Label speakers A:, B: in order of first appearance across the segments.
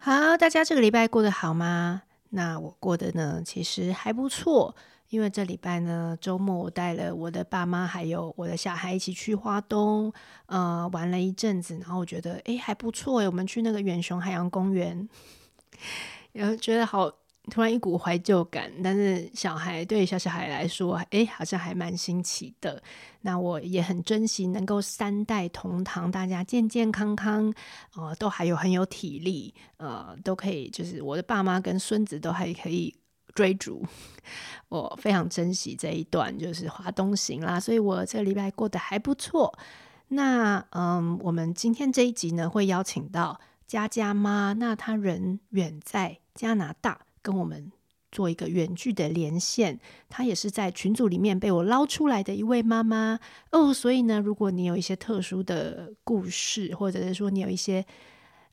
A: 好，大家这个礼拜过得好吗？那我过得呢，其实还不错。因为这礼拜呢，周末我带了我的爸妈还有我的小孩一起去花东，呃，玩了一阵子。然后我觉得，诶，还不错诶，我们去那个远雄海洋公园，然后觉得好。突然一股怀旧感，但是小孩对小小孩来说，哎，好像还蛮新奇的。那我也很珍惜能够三代同堂，大家健健康康，呃，都还有很有体力，呃，都可以，就是我的爸妈跟孙子都还可以追逐。我非常珍惜这一段，就是华东行啦，所以我这个礼拜过得还不错。那嗯，我们今天这一集呢，会邀请到佳佳妈，那她人远在加拿大。跟我们做一个远距的连线，她也是在群组里面被我捞出来的一位妈妈哦。所以呢，如果你有一些特殊的故事，或者是说你有一些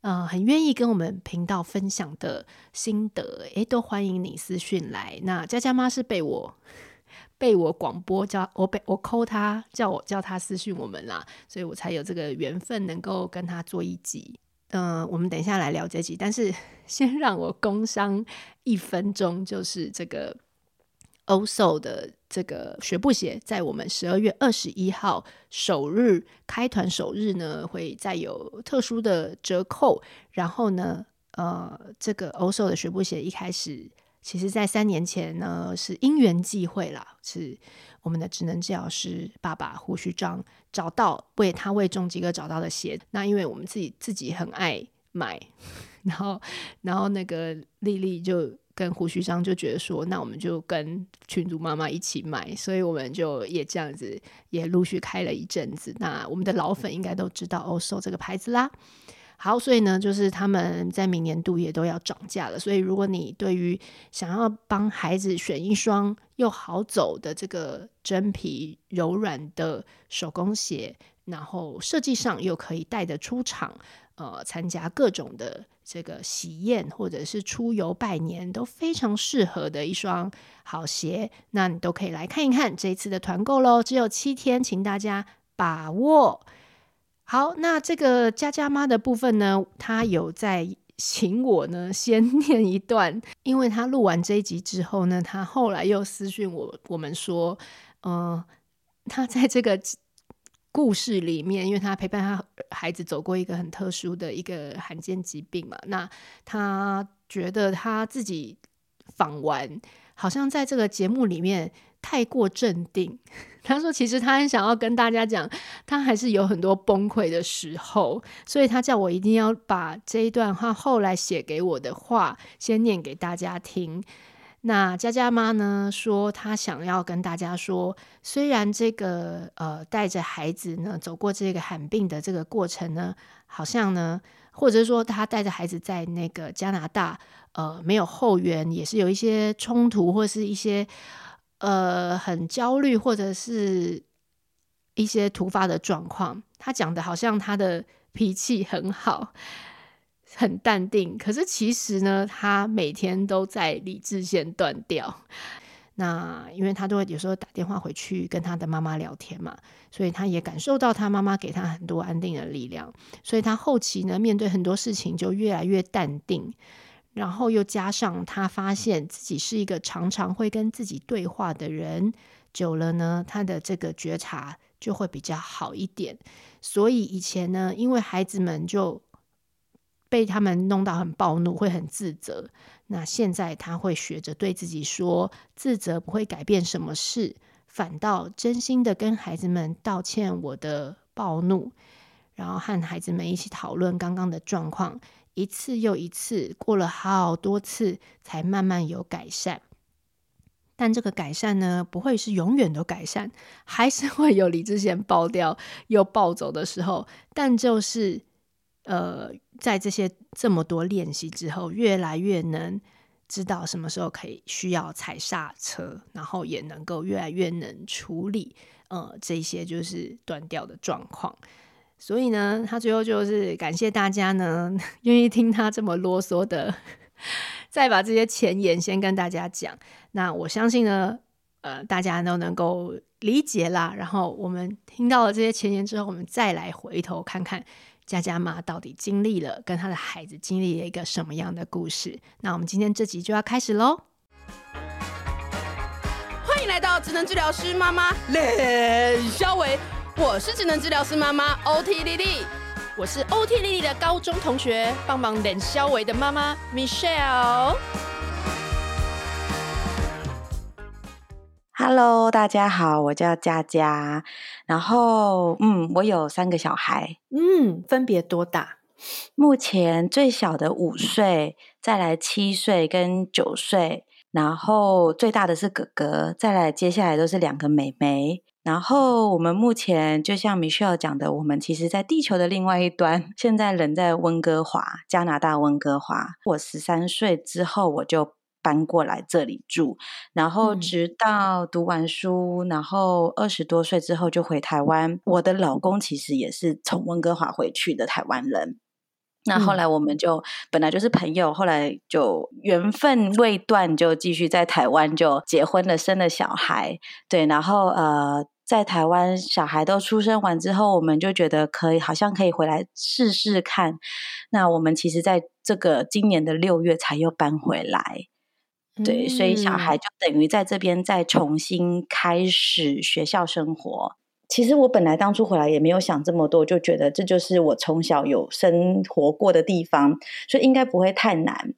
A: 呃很愿意跟我们频道分享的心得，诶，都欢迎你私讯来。那佳佳妈是被我被我广播叫我被我 call 她，叫我叫她私讯我们啦，所以我才有这个缘分能够跟她做一集。嗯、我们等一下来聊这集，但是先让我工商一分钟，就是这个欧售的这个学步鞋，在我们十二月二十一号首日开团首日呢，会再有特殊的折扣。然后呢，呃，这个欧售的学步鞋一开始，其实在三年前呢是因缘际会啦，是。我们的职能治疗师爸爸胡须章找到为他为重基哥找到的鞋，那因为我们自己自己很爱买，然后然后那个丽丽就跟胡须章就觉得说，那我们就跟群主妈妈一起买，所以我们就也这样子也陆续开了一阵子。那我们的老粉应该都知道欧售这个牌子啦。好，所以呢，就是他们在明年度也都要涨价了。所以，如果你对于想要帮孩子选一双又好走的这个真皮柔软的手工鞋，然后设计上又可以带得出场，呃，参加各种的这个喜宴或者是出游拜年都非常适合的一双好鞋，那你都可以来看一看这一次的团购喽。只有七天，请大家把握。好，那这个佳佳妈的部分呢，她有在请我呢先 念一段，因为她录完这一集之后呢，她后来又私讯我，我们说，呃，她在这个故事里面，因为她陪伴她孩子走过一个很特殊的一个罕见疾病嘛，那她觉得她自己访完，好像在这个节目里面。太过镇定，他说：“其实他很想要跟大家讲，他还是有很多崩溃的时候，所以他叫我一定要把这一段话后来写给我的话先念给大家听。”那佳佳妈呢说，她想要跟大家说，虽然这个呃带着孩子呢走过这个罕病的这个过程呢，好像呢，或者说他带着孩子在那个加拿大呃没有后援，也是有一些冲突或是一些。呃，很焦虑，或者是一些突发的状况。他讲的好像他的脾气很好，很淡定。可是其实呢，他每天都在理智线断掉。那因为他都会有时候打电话回去跟他的妈妈聊天嘛，所以他也感受到他妈妈给他很多安定的力量。所以他后期呢，面对很多事情就越来越淡定。然后又加上他发现自己是一个常常会跟自己对话的人，久了呢，他的这个觉察就会比较好一点。所以以前呢，因为孩子们就被他们弄到很暴怒，会很自责。那现在他会学着对自己说，自责不会改变什么事，反倒真心的跟孩子们道歉我的暴怒，然后和孩子们一起讨论刚刚的状况。一次又一次，过了好多次，才慢慢有改善。但这个改善呢，不会是永远都改善，还是会有理智线爆掉又暴走的时候。但就是，呃，在这些这么多练习之后，越来越能知道什么时候可以需要踩刹车，然后也能够越来越能处理，呃，这些就是断掉的状况。所以呢，他最后就是感谢大家呢，愿意听他这么啰嗦的，再把这些前言先跟大家讲。那我相信呢，呃，大家都能够理解啦。然后我们听到了这些前言之后，我们再来回头看看佳佳妈到底经历了跟她的孩子经历了一个什么样的故事。那我们今天这集就要开始喽！
B: 欢迎来到职能治疗师妈妈练肖维，我是职能治疗师妈妈 OT 丽丽，我是 OT 丽丽的高中同学，帮忙冷肖维的妈妈 Michelle。
C: Hello，大家好，我叫佳佳，然后嗯，我有三个小孩，
A: 嗯，分别多大？
C: 目前最小的五岁，再来七岁跟九岁，然后最大的是哥哥，再来接下来都是两个妹妹。然后我们目前就像 Michelle 讲的，我们其实在地球的另外一端，现在人在温哥华，加拿大温哥华。我十三岁之后，我就搬过来这里住，然后直到读完书，嗯、然后二十多岁之后就回台湾。我的老公其实也是从温哥华回去的台湾人。那后来我们就、嗯、本来就是朋友，后来就缘分未断，就继续在台湾就结婚了，生了小孩。对，然后呃，在台湾小孩都出生完之后，我们就觉得可以，好像可以回来试试看。那我们其实在这个今年的六月才又搬回来。对，所以小孩就等于在这边再重新开始学校生活。其实我本来当初回来也没有想这么多，就觉得这就是我从小有生活过的地方，所以应该不会太难。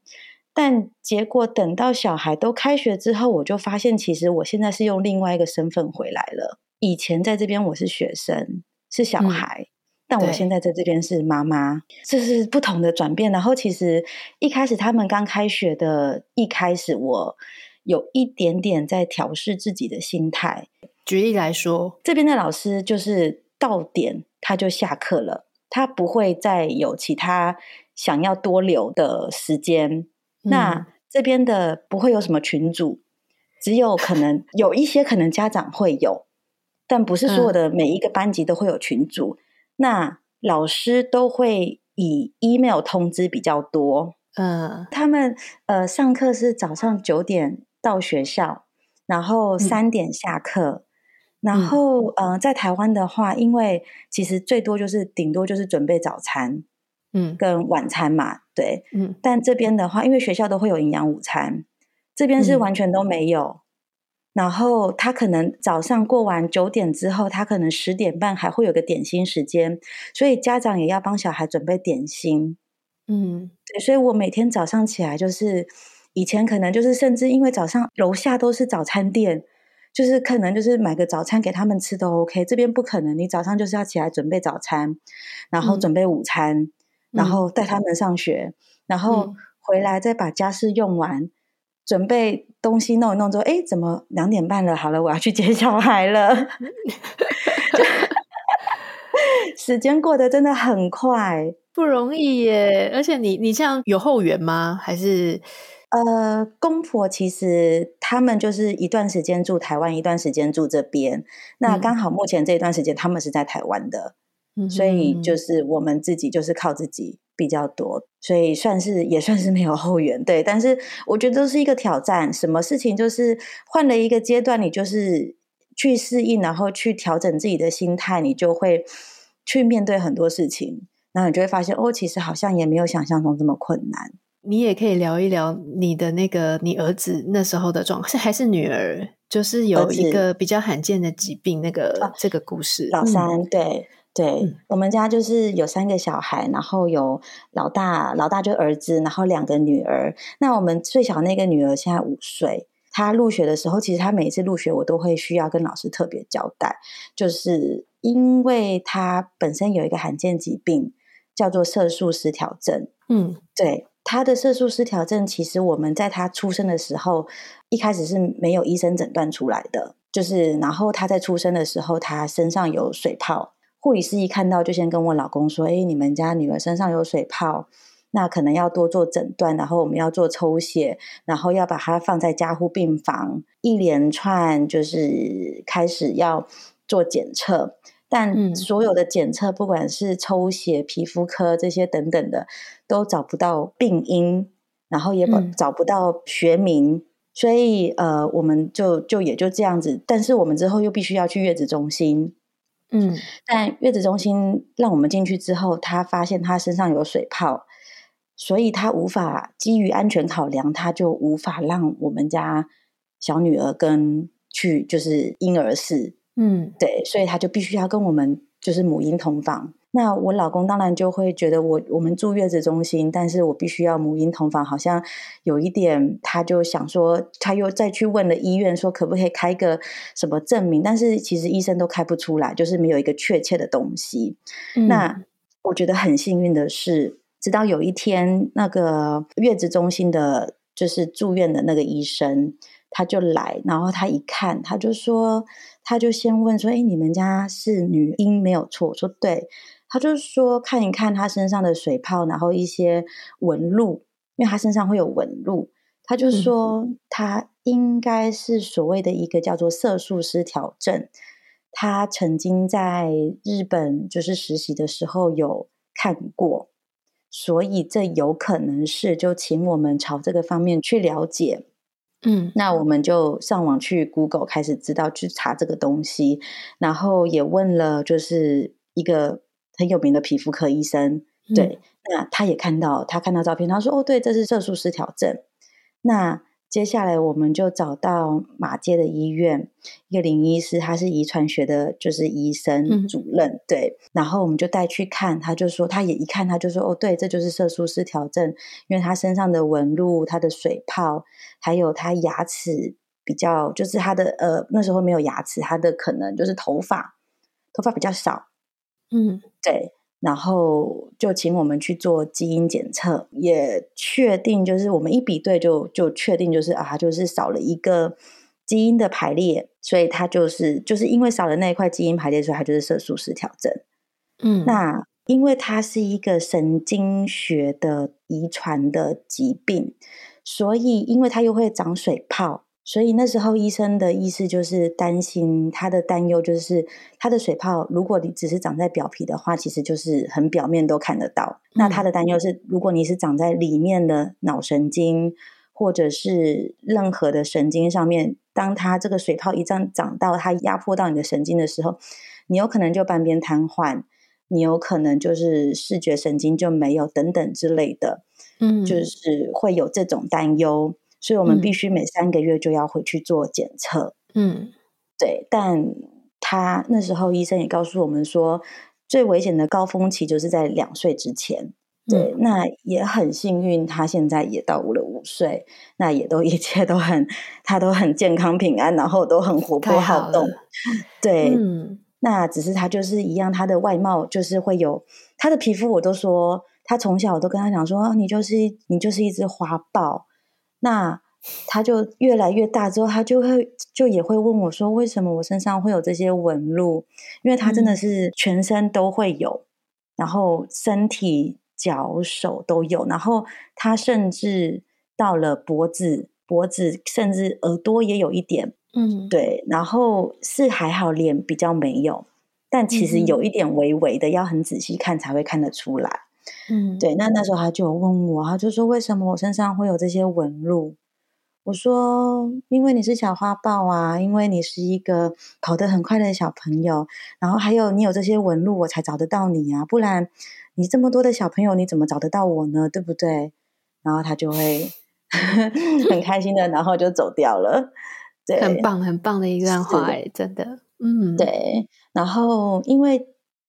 C: 但结果等到小孩都开学之后，我就发现，其实我现在是用另外一个身份回来了。以前在这边我是学生，是小孩。嗯但我现在在这边是妈妈，这是不同的转变。然后其实一开始他们刚开学的一开始，我有一点点在调试自己的心态。
A: 举例来说，这边
C: 的老师就是到点他就下课了，他不会再有其他想要多留的时间。嗯、那这边的不会有什么群组，只有可能有一些可能家长会有，但不是所有的每一个班级都会有群组。嗯那老师都会以 email 通知比较多，嗯，他们呃上课是早上九点到学校，然后三点下课，嗯、然后呃在台湾的话，因为其实最多就是顶多就是准备早餐，嗯，跟晚餐嘛，对，嗯，但这边的话，因为学校都会有营养午餐，这边是完全都没有。嗯然后他可能早上过完九点之后，他可能十点半还会有个点心时间，所以家长也要帮小孩准备点心。嗯，对，所以我每天早上起来就是以前可能就是甚至因为早上楼下都是早餐店，就是可能就是买个早餐给他们吃都 OK。这边不可能，你早上就是要起来准备早餐，然后准备午餐，嗯、然后带他们上学，嗯、然后回来再把家事用完。准备东西弄一弄之后，哎，怎么两点半了？好了，我要去接小孩了。时间过得真的很快，
A: 不容易耶。而且你你这样有后援吗？还是
C: 呃，公婆其实他们就是一段时间住台湾，一段时间住这边。那刚好目前这一段时间他们是在台湾的，嗯、所以就是我们自己就是靠自己。比较多，所以算是也算是没有后援，对。但是我觉得都是一个挑战，什么事情就是换了一个阶段，你就是去适应，然后去调整自己的心态，你就会去面对很多事情，然后你就会发现，哦，其实好像也没有想象中这么困难。
A: 你也可以聊一聊你的那个你儿子那时候的状况，是还是女儿？就是有一个比较罕见的疾病，那个、啊、这个故事，
C: 老三，嗯、对。对，嗯、我们家就是有三个小孩，然后有老大，老大就儿子，然后两个女儿。那我们最小那个女儿现在五岁，她入学的时候，其实她每一次入学，我都会需要跟老师特别交代，就是因为她本身有一个罕见疾病，叫做色素失调症。嗯，对，她的色素失调症，其实我们在她出生的时候，一开始是没有医生诊断出来的，就是然后她在出生的时候，她身上有水泡。护理师一看到就先跟我老公说：“哎，你们家女儿身上有水泡，那可能要多做诊断，然后我们要做抽血，然后要把它放在加护病房，一连串就是开始要做检测。但所有的检测，不管是抽血、皮肤科这些等等的，都找不到病因，然后也找不到学名，嗯、所以呃，我们就就也就这样子。但是我们之后又必须要去月子中心。”嗯，但月子中心让我们进去之后，他发现他身上有水泡，所以他无法基于安全考量，他就无法让我们家小女儿跟去就是婴儿室。嗯，对，所以他就必须要跟我们就是母婴同房。那我老公当然就会觉得我我们住月子中心，但是我必须要母婴同房，好像有一点，他就想说，他又再去问了医院，说可不可以开个什么证明，但是其实医生都开不出来，就是没有一个确切的东西。嗯、那我觉得很幸运的是，直到有一天，那个月子中心的，就是住院的那个医生，他就来，然后他一看，他就说，他就先问说，哎，你们家是女婴没有错？我说对。他就说看一看他身上的水泡，然后一些纹路，因为他身上会有纹路。他就说他应该是所谓的一个叫做色素失调症。他曾经在日本就是实习的时候有看过，所以这有可能是就请我们朝这个方面去了解。嗯，那我们就上网去 Google 开始知道去查这个东西，然后也问了就是一个。很有名的皮肤科医生，对，那他也看到，他看到照片，他说：“哦，对，这是色素失调症。”那接下来我们就找到马街的医院，一个林医师，他是遗传学的，就是医生主任，嗯、对。然后我们就带去看，他就说，他也一看，他就说：“哦，对，这就是色素失调症，因为他身上的纹路、他的水泡，还有他牙齿比较，就是他的呃那时候没有牙齿，他的可能就是头发，头发比较少。”嗯，对，然后就请我们去做基因检测，也确定就是我们一比对就就确定就是啊，就是少了一个基因的排列，所以它就是就是因为少了那一块基因排列，所以它就是色素失调症。嗯，那因为它是一个神经学的遗传的疾病，所以因为它又会长水泡。所以那时候医生的意思就是担心，他的担忧就是他的水泡，如果你只是长在表皮的话，其实就是很表面都看得到。嗯、那他的担忧是，如果你是长在里面的脑神经或者是任何的神经上面，当他这个水泡一旦长到它压迫到你的神经的时候，你有可能就半边瘫痪，你有可能就是视觉神经就没有等等之类的，嗯，就是会有这种担忧。所以我们必须每三个月就要回去做检测。嗯，对。但他那时候医生也告诉我们说，最危险的高峰期就是在两岁之前。对，嗯、那也很幸运，他现在也到了五岁，那也都 一切都很，他都很健康平安，然后都很活泼好动。对，嗯、那只是他就是一样，他的外貌就是会有他的皮肤，我都说他从小我都跟他讲说，你就是你就是一只花豹。那他就越来越大之后，他就会就也会问我说：“为什么我身上会有这些纹路？”因为他真的是全身都会有，嗯、然后身体、脚、手都有，然后他甚至到了脖子、脖子，甚至耳朵也有一点。嗯，对。然后是还好，脸比较没有，但其实有一点微微的，嗯、要很仔细看才会看得出来。嗯，对，那那时候他就有问我，他就说，为什么我身上会有这些纹路？我说，因为你是小花豹啊，因为你是一个跑得很快的小朋友，然后还有你有这些纹路，我才找得到你啊，不然你这么多的小朋友，你怎么找得到我呢？对不对？然后他就会 很开心的，然后就走掉了。对，
A: 很棒，很棒的一段话，哎，真的，嗯，
C: 对。然后因为。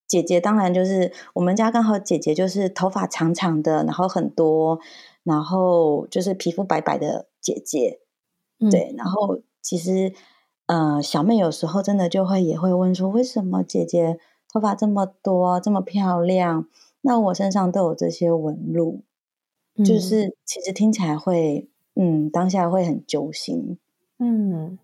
C: 姐姐当然就是我们家刚好姐姐就是头发长长的，然后很多，然后就是皮肤白白的姐姐，嗯、对，然。后其实呃小妹有时候真的就会也会问说，为什么姐姐头发这么多这么漂亮，那我身上都有这些纹路，嗯、就是其实听起来会嗯当下会很揪心，嗯。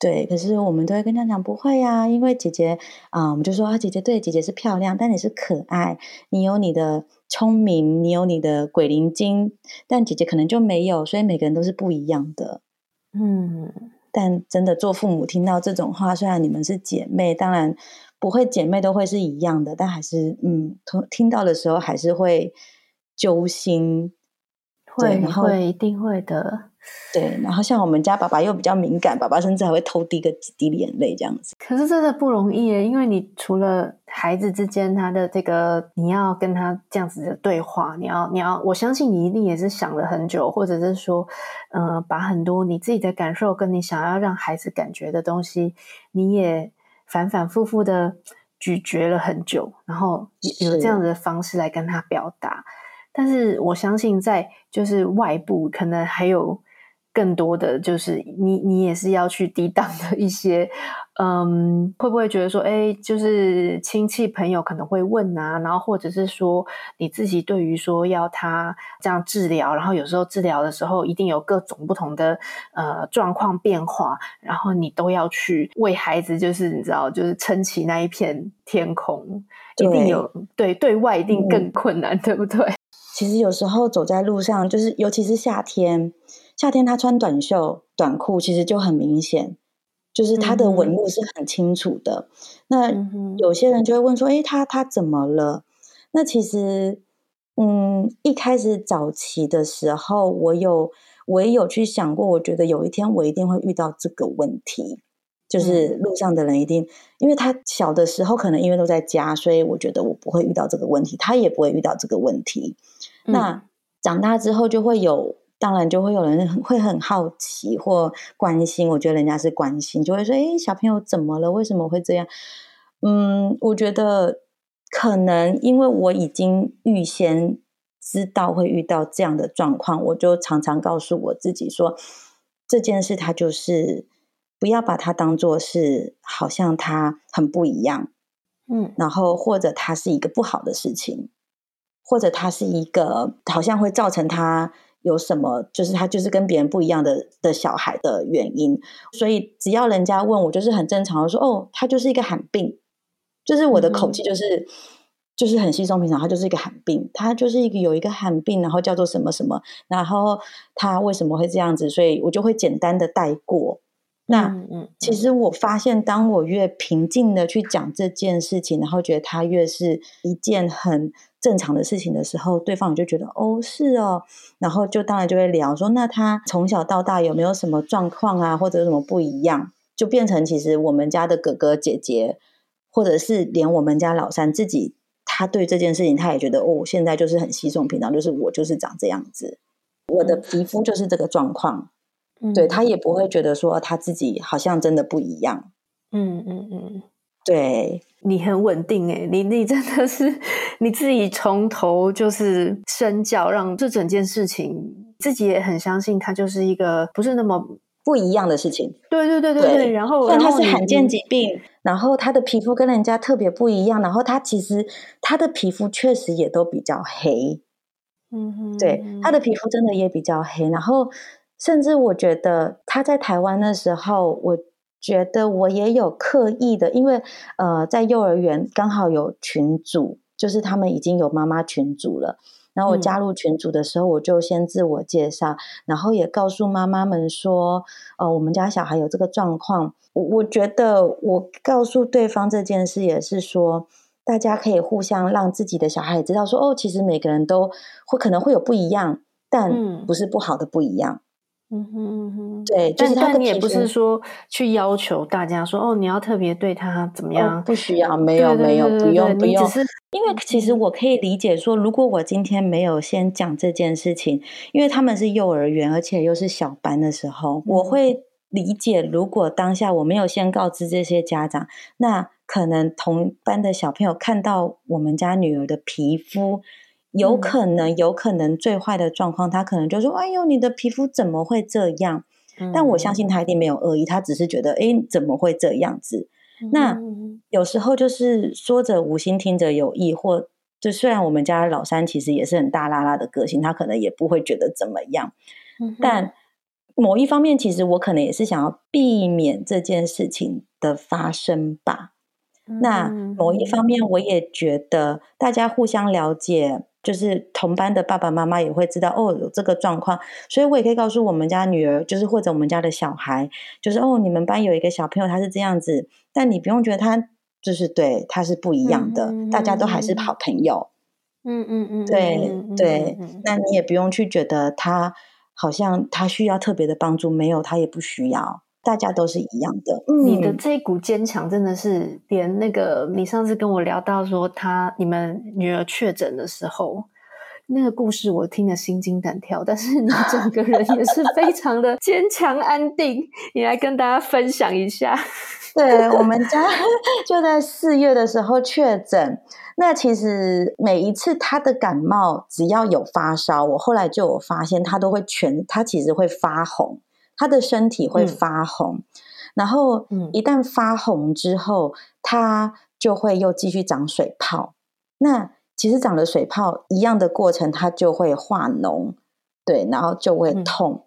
C: 对，可是我们都会跟他讲不会呀、啊，因为姐姐啊、呃，我们就说啊，姐姐对，姐姐是漂亮，但你是可爱，你有你的聪明，你有你的鬼灵精，但姐姐可能就没有，所以每个人都是不一样的。嗯，但真的做父母听到这种话，虽然你们是姐妹，当然不会姐妹都会是一样的，但还是嗯，听听到的时候还是会揪心。
B: 会会一定会的。
C: 对，然后像我们家爸爸又比较敏感，爸爸甚至还会偷滴个几滴眼泪这样子。
B: 可是真的不容易耶，因为你除了孩子之间他的这个，你要跟他这样子的对话，你要你要，我相信你一定也是想了很久，或者是说，呃，把很多你自己的感受跟你想要让孩子感觉的东西，你也反反复复的咀嚼了很久，然后有这样子的方式来跟他表达。但是我相信，在就是外部可能还有。更多的就是你，你也是要去抵挡的一些，嗯，会不会觉得说，哎，就是亲戚朋友可能会问啊，然后或者是说你自己对于说要他这样治疗，然后有时候治疗的时候一定有各种不同的呃状况变化，然后你都要去为孩子，就是你知道，就是撑起那一片天空，一定有对对外一定更困难，嗯，对不对？
C: 其实有时候走在路上，就是尤其是夏天。夏天他穿短袖短裤，其实就很明显，就是他的纹路是很清楚的。嗯、那有些人就会问说：“诶，他他怎么了？”那其实，嗯，一开始早期的时候，我有我也有去想过，我觉得有一天我一定会遇到这个问题，就是路上的人一定，因为他小的时候可能因为都在家，所以我觉得我不会遇到这个问题，他也不会遇到这个问题。那长大之后就会有。当然就会有人会很好奇或关心，我觉得人家是关心，就会说：“诶，小朋友怎么了？为什么会这样？”嗯，我觉得可能因为我已经预先知道会遇到这样的状况，我就常常告诉我自己说：“这件事，它就是不要把它当做是好像它很不一样，嗯，然后或者它是一个不好的事情，或者它是一个好像会造成他。”有什么？就是他就是跟别人不一样的的小孩的原因，所以只要人家问我，就是很正常的说，哦，他就是一个罕病，就是我的口气就是、嗯、就是很稀松平常，他就是一个罕病，他就是一个有一个罕病，然后叫做什么什么，然后他为什么会这样子，所以我就会简单的带过。那其实我发现，当我越平静的去讲这件事情，然后觉得他越是一件很。正常的事情的时候，对方就觉得哦，是哦，然后就当然就会聊说，那他从小到大有没有什么状况啊，或者有什么不一样，就变成其实我们家的哥哥姐姐，或者是连我们家老三自己，他对这件事情他也觉得哦，现在就是很稀松平常，就是我就是长这样子，我的皮肤就是这个状况，嗯、对他也不会觉得说他自己好像真的不一样，
B: 嗯嗯嗯。
C: 对，
B: 你很稳定诶，你你真的是你自己从头就是身教，让这整件事情自己也很相信，它就是一个不是那么
C: 不一样的事情。
B: 对对对对对，对然后
C: 但它是罕见疾病，然后他的皮肤跟人家特别不一样，然后他其实他的皮肤确实也都比较黑，嗯哼，对，他的皮肤真的也比较黑，然后甚至我觉得他在台湾的时候，我。觉得我也有刻意的，因为呃，在幼儿园刚好有群组，就是他们已经有妈妈群组了。然后我加入群组的时候，我就先自我介绍，嗯、然后也告诉妈妈们说，呃，我们家小孩有这个状况。我我觉得我告诉对方这件事，也是说大家可以互相让自己的小孩知道说，哦，其实每个人都会可能会有不一样，但不是不好的不一样。嗯
B: 嗯哼嗯哼，
C: 对，
B: 但但你也不是说去要求大家说哦，你要特别对他怎么样？
C: 哦、不需要，没有没有，不用不用。只是因为其实我可以理解说，如果我今天没有先讲这件事情，因为他们是幼儿园，而且又是小班的时候，嗯、我会理解，如果当下我没有先告知这些家长，那可能同班的小朋友看到我们家女儿的皮肤。有可能，有可能最坏的状况，他可能就说：“哎呦，你的皮肤怎么会这样？”但我相信他一定没有恶意，他只是觉得：“哎，怎么会这样子？”那有时候就是说者无心，听者有意，或就虽然我们家老三其实也是很大拉拉的个性，他可能也不会觉得怎么样。但某一方面，其实我可能也是想要避免这件事情的发生吧。那某一方面，我也觉得大家互相了解。就是同班的爸爸妈妈也会知道哦，有这个状况，所以我也可以告诉我们家女儿，就是或者我们家的小孩，就是哦，你们班有一个小朋友他是这样子，但你不用觉得他就是对他是不一样的，嗯、大家都还是好朋友。
B: 嗯嗯嗯，
C: 对对，那你也不用去觉得他好像他需要特别的帮助，没有，他也不需要。大家都是一样的。嗯、
B: 你的这一股坚强，真的是连那个你上次跟我聊到说他你们女儿确诊的时候，那个故事我听得心惊胆跳。但是 你整个人也是非常的坚强安定，你来跟大家分享一下。
C: 对，我们家 就在四月的时候确诊。那其实每一次他的感冒，只要有发烧，我后来就有发现他都会全，他其实会发红。他的身体会发红，嗯、然后一旦发红之后，他、嗯、就会又继续长水泡。那其实长了水泡一样的过程，他就会化脓，对，然后就会痛。嗯、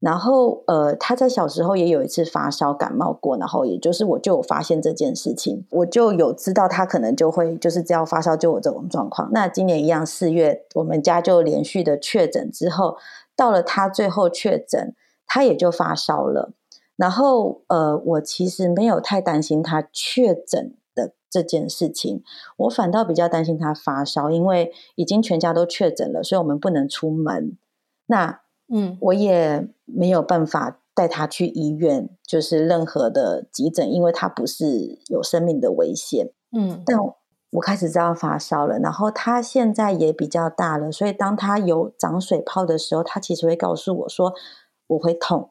C: 然后呃，他在小时候也有一次发烧感冒过，然后也就是我就有发现这件事情，我就有知道他可能就会就是只要发烧就有这种状况。那今年一样，四月我们家就连续的确诊之后，到了他最后确诊。他也就发烧了，然后呃，我其实没有太担心他确诊的这件事情，我反倒比较担心他发烧，因为已经全家都确诊了，所以我们不能出门。那嗯，我也没有办法带他去医院，就是任何的急诊，因为他不是有生命的危险。嗯，但我开始知道发烧了，然后他现在也比较大了，所以当他有长水泡的时候，他其实会告诉我说。我会痛，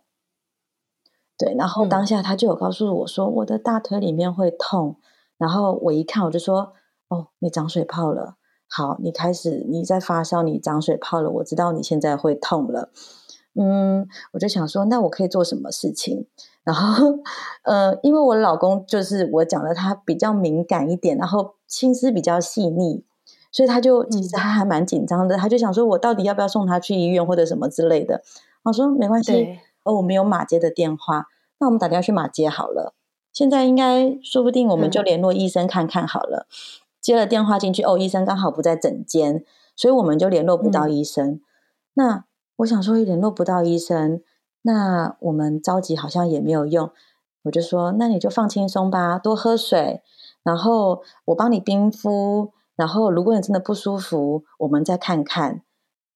C: 对，然后当下他就有告诉我说，我的大腿里面会痛，然后我一看我就说，哦，你长水泡了，好，你开始你在发烧，你长水泡了，我知道你现在会痛了，嗯，我就想说，那我可以做什么事情？然后，呃，因为我老公就是我讲的，他比较敏感一点，然后心思比较细腻，所以他就其实他还蛮紧张的，他就想说我到底要不要送他去医院或者什么之类的。我说没关系，哦，我们有马偕的电话，那我们打电话去马偕好了。现在应该说不定我们就联络医生看看好了。嗯、接了电话进去，哦，医生刚好不在诊间，所以我们就联络不到医生。嗯、那我想说联络不到医生，那我们着急好像也没有用。我就说，那你就放轻松吧，多喝水，然后我帮你冰敷，然后如果你真的不舒服，我们再看看，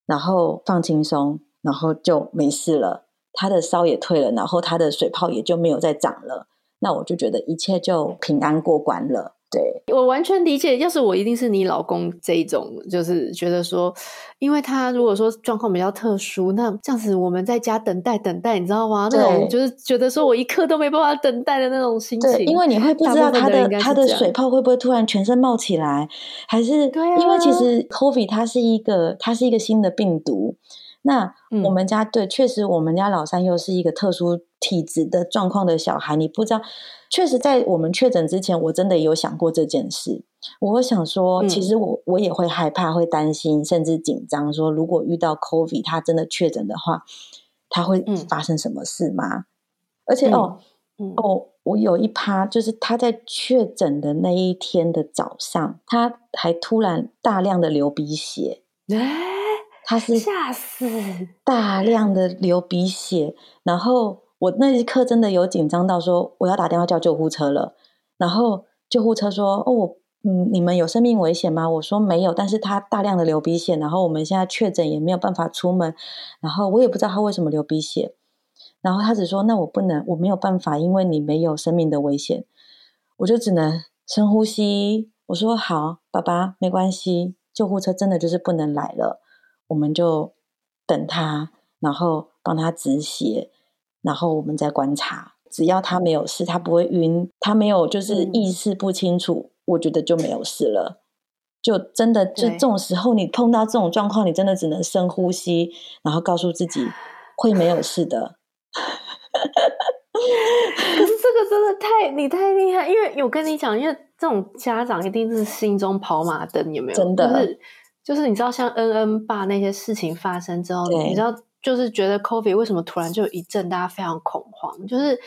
C: 然后放轻松。然后就没事了，他的烧也退了，然后他的水泡也就没有再长了。那我就觉得一切就平安过关了。对，
B: 我完全理解，要是我一定是你老公这一种，就是觉得说，因为他如果说状况比较特殊，那这样子我们在家等待等待，你知道
C: 吗？
B: 那种就是觉得说我一刻都没办法等待的那种心情。
C: 因为你会不知道他的他的水泡会不会突然全身冒起来，还是对、啊、因为其实 COVID 它是一个它是一个新的病毒。那我们家、嗯、对，确实我们家老三又是一个特殊体质的状况的小孩，你不知道。确实，在我们确诊之前，我真的有想过这件事。我想说，其实我我也会害怕，会担心，甚至紧张。说如果遇到 COVID，他真的确诊的话，他会发生什么事吗？嗯、而且哦，嗯、哦，我有一趴，就是他在确诊的那一天的早上，他还突然大量的流鼻血。欸他是吓死，大量的流鼻血，然后我那一刻真的有紧张到说我要打电话叫救护车了，然后救护车说哦，我嗯，你们有生命危险吗？我说没有，但是他大量的流鼻血，然后我们现在确诊也没有办法出门，然后我也不知道他为什么流鼻血，然后他只说那我不能，我没有办法，因为你没有生命的危险，我就只能深呼吸，我说好，爸爸没关系，救护车真的就是不能来了。我们就等他，然后帮他止血，然后我们再观察。只要他没有事，他不会晕，他没有就是意识不清楚，嗯、我觉得就没有事了。就真的就这种时候，你碰到这种状况，你真的只能深呼吸，然后告诉自己 会没有事的。
B: 可是这个真的太你太厉害，因为我跟你讲，因为这种家长一定是心中跑马灯，有没有？
C: 真的。就是
B: 就是你知道，像恩恩爸那些事情发生之
C: 后，
B: 你知道，就是觉得 COVID 为什么突然就一阵大家非常恐慌，就是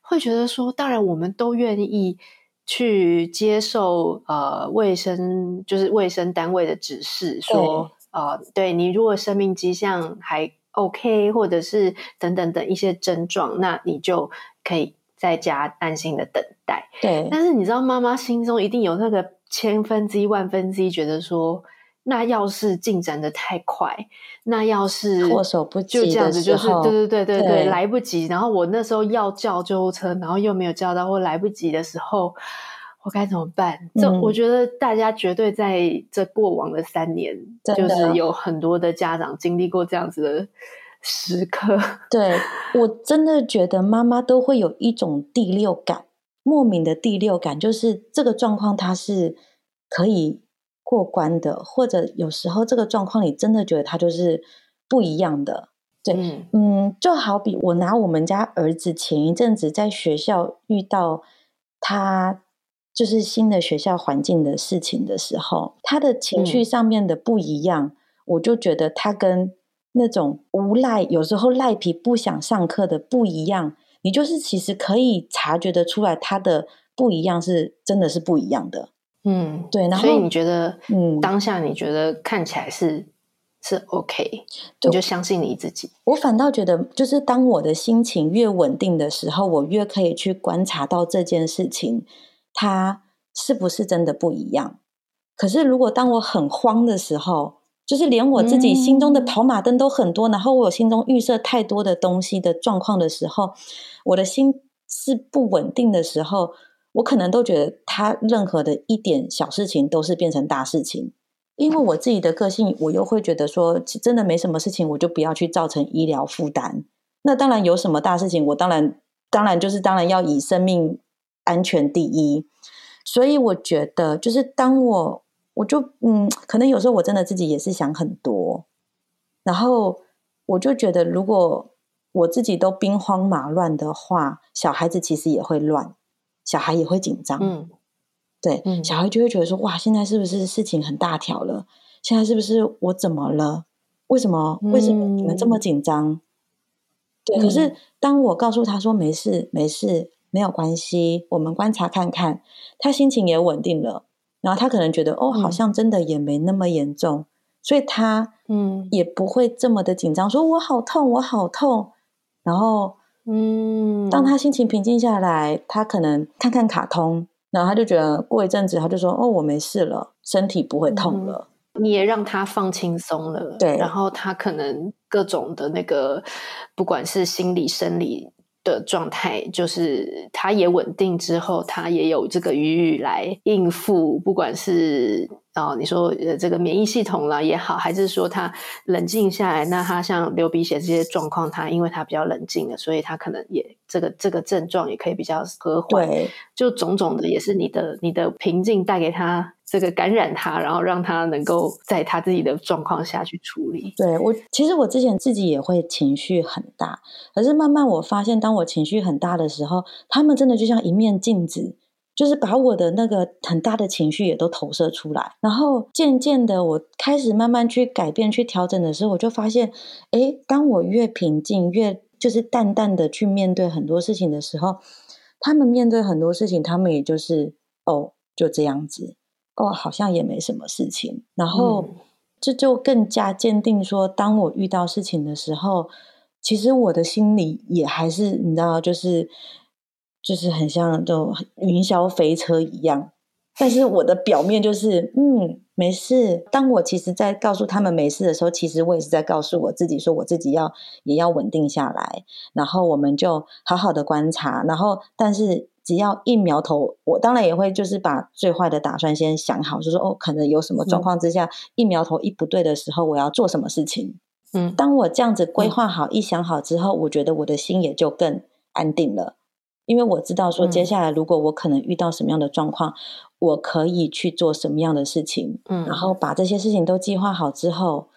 B: 会觉得说，当然我们都愿意去接受呃卫生，就是卫生单位的指示，说对呃，对你如果生命迹象还 OK，或者是等等等一些症状，那你就可以在家安心的等待。
C: 对，
B: 但是你知道，妈妈心中一定有那个千分之一、万分之一，觉得说。那要是进展的太快，那要是
C: 措手不及，
B: 就这样子，就是对对对对对，
C: 对
B: 来不及。然后我那时候要叫救护车，然后又没有叫到，或来不及的时候，我该怎么办？这、嗯、我觉得大家绝对在这过往的三年，就是有很多的家长经历过这样子的时刻。
C: 对，我真的觉得妈妈都会有一种第六感，莫名的第六感，就是这个状况它是可以。过关的，或者有时候这个状况，你真的觉得他就是不一样的。对，嗯，嗯，就好比我拿我们家儿子前一阵子在学校遇到他就是新的学校环境的事情的时候，他的情绪上面的不一样，嗯，我就觉得他跟那种无赖，有时候赖皮不想上课的不一样。你就是其实可以察觉得出来，他的不一样是真的是不一样的。
B: 嗯，
C: 对，然后
B: 所以你觉得，嗯，当下你觉得看起来是、嗯、是 OK，你就相信你自己。
C: 我反倒觉得，就是当我的心情越稳定的时候，我越可以去观察到这件事情，它是不是真的不一样。可是如果当我很慌的时候，就是连我自己心中的跑马灯都很多，嗯、然后我心中预设太多的东西的状况的时候，我的心是不稳定的时候。我可能都觉得他任何的一点小事情都是变成大事情，因为我自己的个性，我又会觉得说，真的没什么事情，我就不要去造成医疗负担。那当然有什么大事情，我当然当然就是当然要以生命安全第一。所以我觉得，就是当我我就嗯，可能有时候我真的自己也是想很多，然后我就觉得，如果我自己都兵荒马乱的话，小孩子其实也会乱。小孩也会紧张，嗯，对，嗯，小孩就会觉得说，哇，现在是不是事情很大条了？现在是不是我怎么了？为什么？为什么你们这么紧张？嗯，对，可是当我告诉他说没事，没事，没有关系，我们观察看看，他心情也稳定了，然后他可能觉得哦，好像真的也没那么严重，嗯，所以他嗯也不会这么的紧张，说我好痛，我好痛，然后。嗯，当他心情平静下来，他可能看看卡通，然后他就觉得过一阵子，他就说：“哦，我没事了，身体不会痛了。
B: 嗯”你也让他放轻松了，
C: 对。
B: 然后他可能各种的那个，不管是心理、生理的状态，就是他也稳定之后，他也有这个余裕来应付，不管是。哦，你说呃，这个免疫系统啦也好，还是说他冷静下来，那他像流鼻血这些状况，他因为他比较冷静了，所以他可能也这个这个症状也可以比较和缓。
C: 对，
B: 就种种的也是你的你的平静带给他这个感染他，然后让他能够在他自己的状况下去处理。
C: 对，我其实我之前自己也会情绪很大，可是慢慢我发现，当我情绪很大的时候，他们真的就像一面镜子。就是把我的那个很大的情绪也都投射出来，然后渐渐的，我开始慢慢去改变、去调整的时候，我就发现，诶，当我越平静、越就是淡淡的去面对很多事情的时候，他们面对很多事情，他们也就是哦，就这样子，哦，好像也没什么事情，然后这就更加坚定说，当我遇到事情的时候，其实我的心里也还是你知道，就是。就是很像就云霄飞车一样，但是我的表面就是嗯，没事。当我其实在告诉他们没事的时候，其实我也是在告诉我自己说，我自己要也要稳定下来。然后我们就好好的观察。然后，但是只要一苗头，我当然也会就是把最坏的打算先想好，就说哦，可能有什么状况之下，嗯、一苗头一不对的时候，我要做什么事情。嗯，当我这样子规划好、嗯、一想好之后，我觉得我的心也就更安定了。因为我知道说，接下来如果我可能遇到什么样的状况，嗯、我可以去做什么样的事情，嗯，然后把这些事情都计划好之后，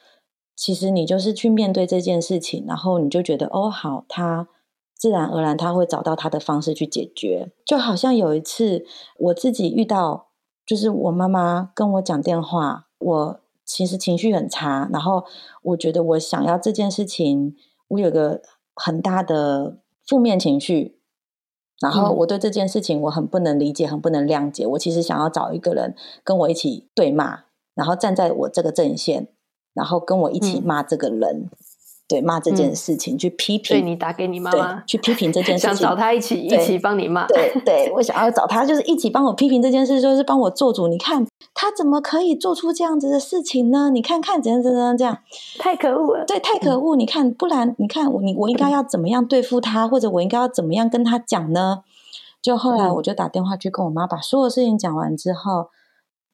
C: 其实你就是去面对这件事情，然后你就觉得哦，好，他自然而然他会找到他的方式去解决。就好像有一次我自己遇到，就是我妈妈跟我讲电话，我其实情绪很差，然后我觉得我想要这件事情，我有个很大的负面情绪。然后我对这件事情我很不能理解，很不能谅解。我其实想要找一个人跟我一起对骂，然后站在我这个阵线，然后跟我一起骂这个人。对，骂这件事情，嗯、去批评。
B: 对，你打给你妈妈，
C: 去批评这件 事情，
B: 想找他一起一起帮你骂。
C: 对对，我想要找他，就是一起帮我批评这件事，就是帮我做主。你看他怎么可以做出这样子的事情呢？你看看怎样怎样这样，
B: 太可恶了。
C: 对，太可恶。你看，不然你看我，你我应该要怎么样对付他，或者我应该要怎么样跟他讲呢？就后来我就打电话去跟我妈把所有事情讲完之后，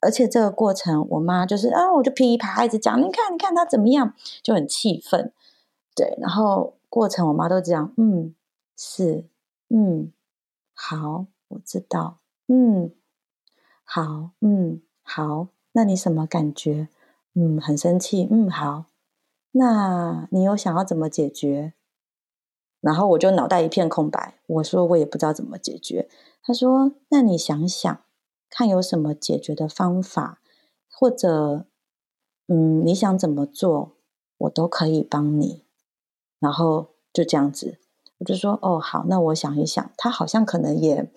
C: 而且这个过程，我妈就是啊，我就噼里啪啦一直讲，你看你看他怎么样，就很气愤。对，然后过程我妈都这样，嗯，是，嗯，好，我知道，嗯，好，嗯，好，那你什么感觉？嗯，很生气，嗯，好，那你有想要怎么解决？然后我就脑袋一片空白，我说我也不知道怎么解决。他说，那你想想，看有什么解决的方法，或者，嗯，你想怎么做，我都可以帮你。然后就这样子，我就说哦好，那我想一想，他好像可能也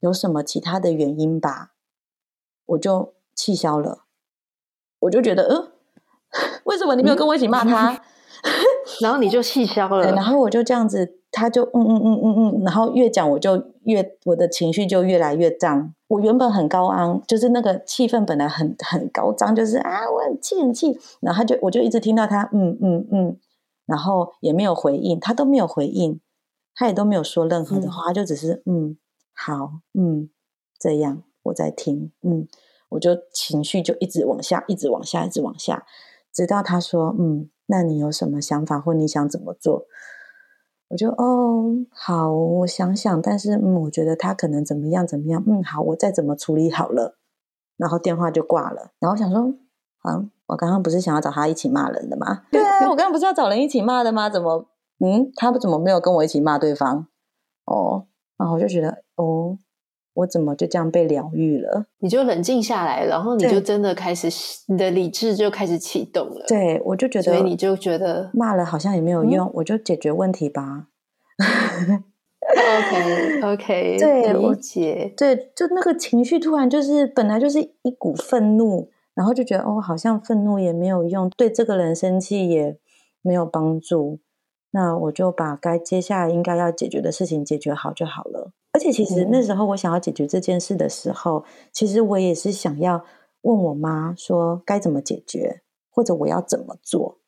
C: 有什么其他的原因吧，我就气消了，我就觉得，嗯，为什么你没有跟我一起骂他？嗯、
B: 然后你就气消了，
C: 然后我就这样子，他就嗯嗯嗯嗯嗯，然后越讲我就越我的情绪就越来越涨，我原本很高昂，就是那个气氛本来很很高涨，就是啊我很气很气，然后他就我就一直听到他嗯嗯嗯。然后也没有回应，他都没有回应，他也都没有说任何的话，嗯、他就只是嗯，好，嗯，这样我在听，嗯，我就情绪就一直往下，一直往下，一直往下，直到他说，嗯，那你有什么想法或你想怎么做？我就哦，好，我想想，但是嗯，我觉得他可能怎么样怎么样，嗯，好，我再怎么处理好了，然后电话就挂了，然后我想说，好。我刚刚不是想要找他一起骂人的吗？对啊，我刚刚不是要找人一起骂的吗？怎么，嗯，他怎么没有跟我一起骂对方？哦，然后我就觉得，哦，我怎么就这样被疗愈了？
B: 你就冷静下来，然后你就真的开始，你的理智就开始启动了。
C: 对，我就觉得，
B: 所以你就觉得
C: 骂了好像也没有用，嗯、我就解决问题吧。
B: OK OK，
C: 对，
B: 理解。
C: 对，就那个情绪突然就是本来就是一股愤怒。然后就觉得哦，好像愤怒也没有用，对这个人生气也没有帮助。那我就把该接下来应该要解决的事情解决好就好了。而且其实那时候我想要解决这件事的时候，嗯、其实我也是想要问我妈说该怎么解决，或者我要怎么做。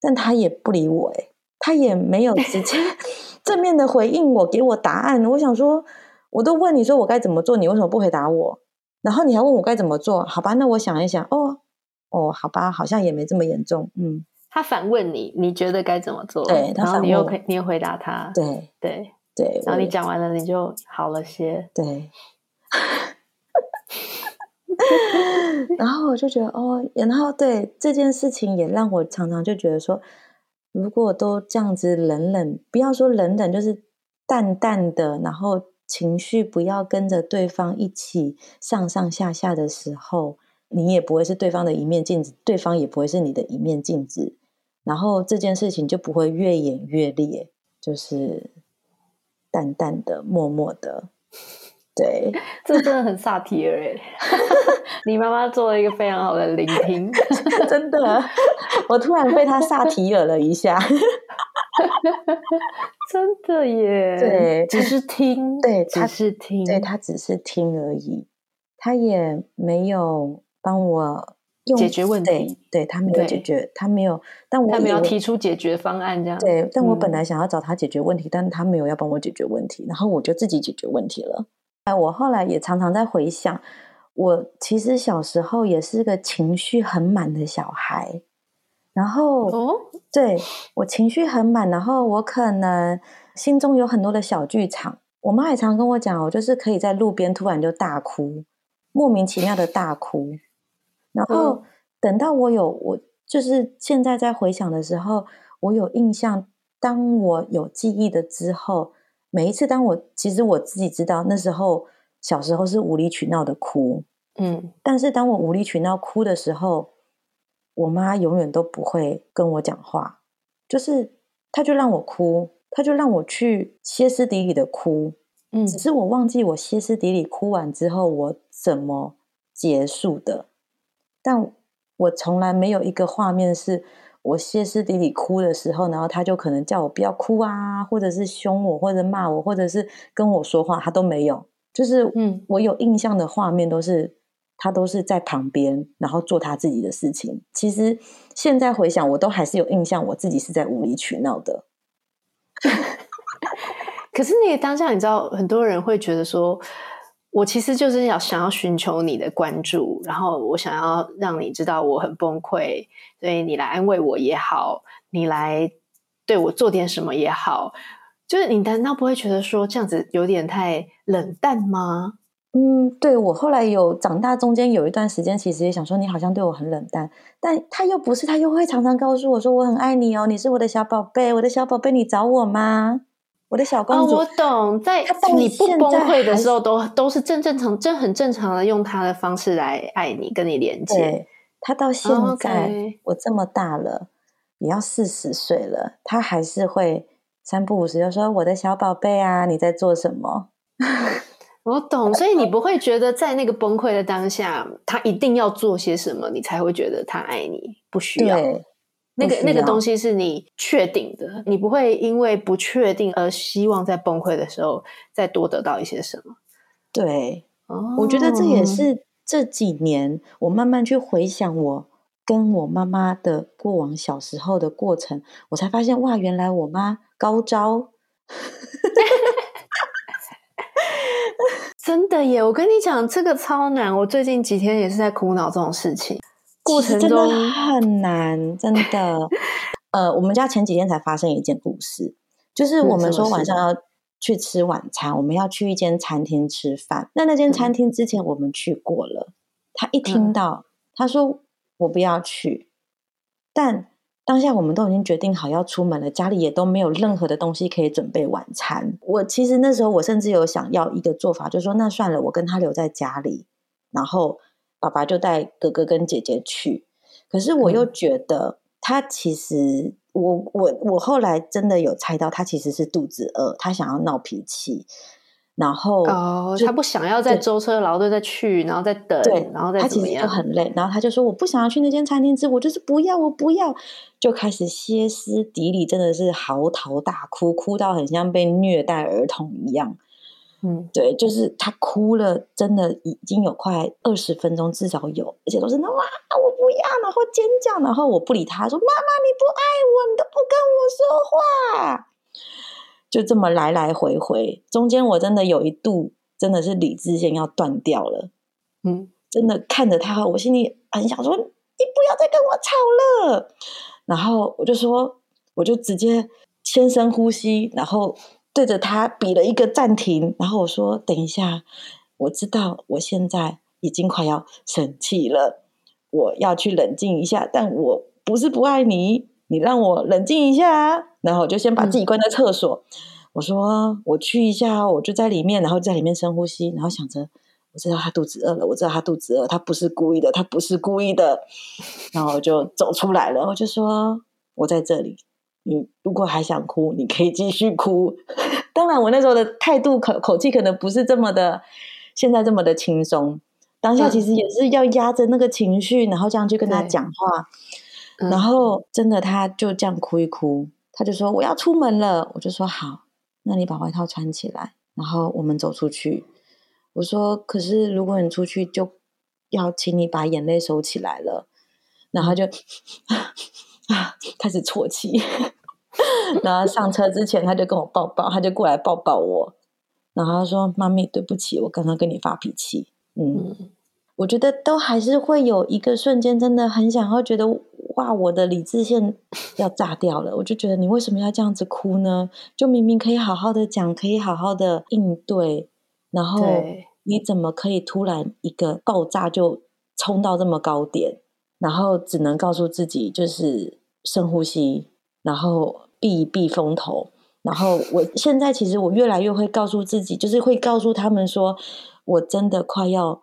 C: 但她也不理我，诶，她也没有直接 正面的回应我，给我答案。我想说，我都问你说我该怎么做，你为什么不回答我？然后你还问我该怎么做？好吧，那我想一想。哦，哦，好吧，好像也没这么严重。嗯，
B: 他反问你，你觉得该怎么做？
C: 对，
B: 然后你又你又回答他。
C: 对，
B: 对，
C: 对。
B: 然后你讲完了，你就好了些。
C: 对。然后我就觉得，哦，然后对这件事情也让我常常就觉得说，如果都这样子冷冷，不要说冷冷，就是淡淡的，然后。情绪不要跟着对方一起上上下下的时候，你也不会是对方的一面镜子，对方也不会是你的一面镜子，然后这件事情就不会越演越烈，就是淡淡的、默默的。对，
B: 这真的很萨提尔哎！你妈妈做了一个非常好的聆听，
C: 真的，我突然被他萨提尔了一下。
B: 真的耶，
C: 对，
B: 只是听，
C: 对，
B: 只是听，
C: 对，他只是听而已，他也没有帮我用
B: 解决问题，
C: 对，他没有解决，他没有，但我
B: 他没有提出解决方案，这样，
C: 对，但我本来想要找他解决问题，但他没有要帮我解决问题，然后我就自己解决问题了。哎，我后来也常常在回想，我其实小时候也是个情绪很满的小孩。然后，哦、对，我情绪很满，然后我可能心中有很多的小剧场。我妈也常跟我讲，我就是可以在路边突然就大哭，莫名其妙的大哭。然后等到我有我，就是现在在回想的时候，我有印象，当我有记忆的之后，每一次当我其实我自己知道那时候小时候是无理取闹的哭，嗯，但是当我无理取闹哭的时候。我妈永远都不会跟我讲话，就是她就让我哭，她就让我去歇斯底里的哭，嗯，只是我忘记我歇斯底里哭完之后我怎么结束的，但我从来没有一个画面是我歇斯底里哭的时候，然后他就可能叫我不要哭啊，或者是凶我，或者骂我，或者是跟我说话，他都没有。就是，嗯，我有印象的画面都是他都是在旁边，然后做他自己的事情。其实现在回想，我都还是有印象，我自己是在无理取闹的。
B: 可是那个当下，你知道，很多人会觉得说，我其实就是要想要寻求你的关注，然后我想要让你知道我很崩溃，所以你来安慰我也好，你来对我做点什么也好，就是你难道不会觉得说这样子有点太冷淡吗？
C: 嗯，对，我后来有长大，中间有一段时间，其实也想说你好像对我很冷淡，但他又不是，他又会常常告诉我说我很爱你哦，你是我的小宝贝，我的小宝贝，你找我吗？我的小公主，
B: 哦，我懂，在你不崩溃的时候都，都都是正正常、正很正常的用他的方式来爱你，跟你连接。
C: 他到现在，我这么大了，也要四十岁了，他还是会三不五时就说：“我的小宝贝啊，你在做什么？”
B: 我懂，所以你不会觉得在那个崩溃的当下，他一定要做些什么，你才会觉得他爱你，不需要。那个那个东西是你确定的，你不会因为不确定而希望在崩溃的时候再多得到一些什么。
C: 对，哦，我觉得这也是这几年我慢慢去回想我跟我妈妈的过往小时候的过程，我才发现哇，原来我妈高招，
B: 真的耶！我跟你讲，这个超难。我最近几天也是在苦恼这种事情。过程中
C: 很难，真的。呃，我们家前几天才发生一件故事，就是我们说晚上要去吃晚餐，我们要去一间餐厅吃饭。那那间餐厅之前我们去过了，嗯、他一听到，他说我不要去。但当下我们都已经决定好要出门了，家里也都没有任何的东西可以准备晚餐。我其实那时候我甚至有想要一个做法，就是说那算了，我跟他留在家里，然后。爸爸就带哥哥跟姐姐去，可是我又觉得他其实，我我我后来真的有猜到，他其实是肚子饿，他想要闹脾气，然后
B: 哦，他不想要再舟车劳顿再去，然后再等，
C: 对，
B: 然后再
C: 他其实就很累，然后他就说我不想要去那间餐厅吃，我就是不要，我不要，就开始歇斯底里，真的是嚎啕大哭，哭到很像被虐待儿童一样。嗯，对，就是他哭了，真的已经有快二十分钟，至少有，而且都是那哇，我不要，然后尖叫，然后我不理他，说妈妈你不爱我，你都不跟我说话，就这么来来回回，中间我真的有一度真的是理智线要断掉了，嗯，真的看着他，我心里很想说，你不要再跟我吵了，然后我就说，我就直接先深呼吸，然后。对着他比了一个暂停，然后我说：“等一下，我知道我现在已经快要生气了，我要去冷静一下。但我不是不爱你，你让我冷静一下。”然后我就先把自己关在厕所。嗯、我说：“我去一下，我就在里面，然后在里面深呼吸，然后想着，我知道他肚子饿了，我知道他肚子饿，他不是故意的，他不是故意的。”然后我就走出来了，我就说：“我在这里。”你如果还想哭，你可以继续哭。当然，我那时候的态度口口气可能不是这么的，现在这么的轻松。当下其实也是要压着那个情绪，然后这样去跟他讲话。然后真的，他就这样哭一哭，他就说我要出门了。我就说好，那你把外套穿起来，然后我们走出去。我说可是如果你出去，就要请你把眼泪收起来了。然后就。啊，开始啜泣，然后上车之前他就跟我抱抱，他就过来抱抱我，然后他说：“妈咪，对不起，我刚刚跟你发脾气。”嗯，嗯，我觉得都还是会有一个瞬间，真的很想要觉得哇，我的理智线 要炸掉了。我就觉得你为什么要这样子哭呢？就明明可以好好的讲，可以好好的应对，然后你怎么可以突然一个爆炸就冲到这么高点，然后只能告诉自己就是。深呼吸，然后避一避风头，然后我现在其实我越来越会告诉自己，就是会告诉他们说，我真的快要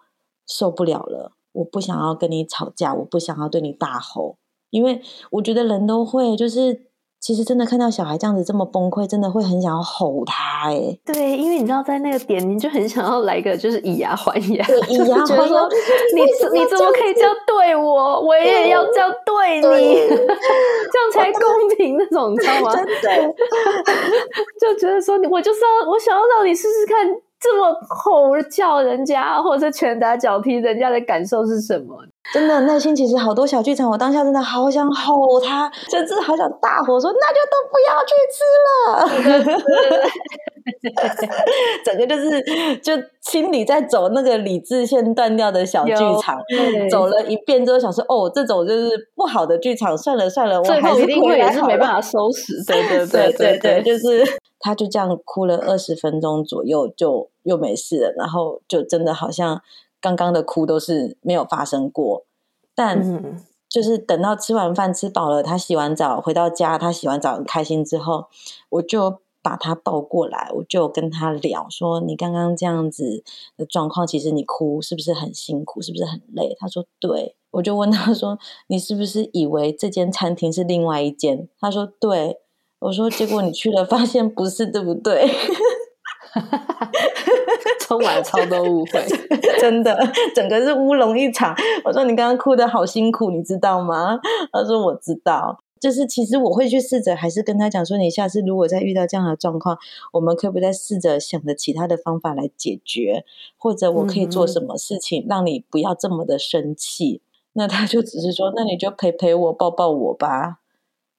C: 受不了了，我不想要跟你吵架，我不想要对你大吼，因为我觉得人都会，就是其实真的看到小孩这样子这么崩溃，真的会很想要吼他哎。
B: 对，因为你知道在那个点，你就很想要来个就是以牙还牙，
C: 以牙还牙。
B: 你你怎么可以这样对我？我也要这样对你，对 这样才公平那种，你知道吗？对，就觉得说你，我就是要我想要让你试试看，这么吼叫人家，或者是拳打脚踢人家的感受是什么？
C: 真的，内心其实好多小剧场。我当下真的好想吼他，甚至好想大吼说：“那就都不要去吃了。”整个就是就心里在走那个理智线断掉的小剧场，走了一遍之后想说：“哦，这种就是不好的剧场，算了算了，我还是
B: 因为也是没办法收拾。”对对对 对对，
C: 就是他就这样哭了二十分钟左右，就又没事了，然后就真的好像。刚刚的哭都是没有发生过，但就是等到吃完饭吃饱了，他洗完澡回到家，他洗完澡很开心之后，我就把他抱过来，我就跟他聊说：“你刚刚这样子的状况，其实你哭是不是很辛苦？是不是很累？”他说：“对。”我就问他说：“你是不是以为这间餐厅是另外一间？”他说：“对。”我说：“结果你去了，发现不是，对不对？”
B: 充满了超多误会，
C: 真的，整个是乌龙一场。我说你刚刚哭的好辛苦，你知道吗？他说我知道，就是其实我会去试着，还是跟他讲说，你下次如果再遇到这样的状况，我们可不可以再试着想着其他的方法来解决，或者我可以做什么事情让你不要这么的生气？嗯、那他就只是说，那你就陪陪我，抱抱我吧。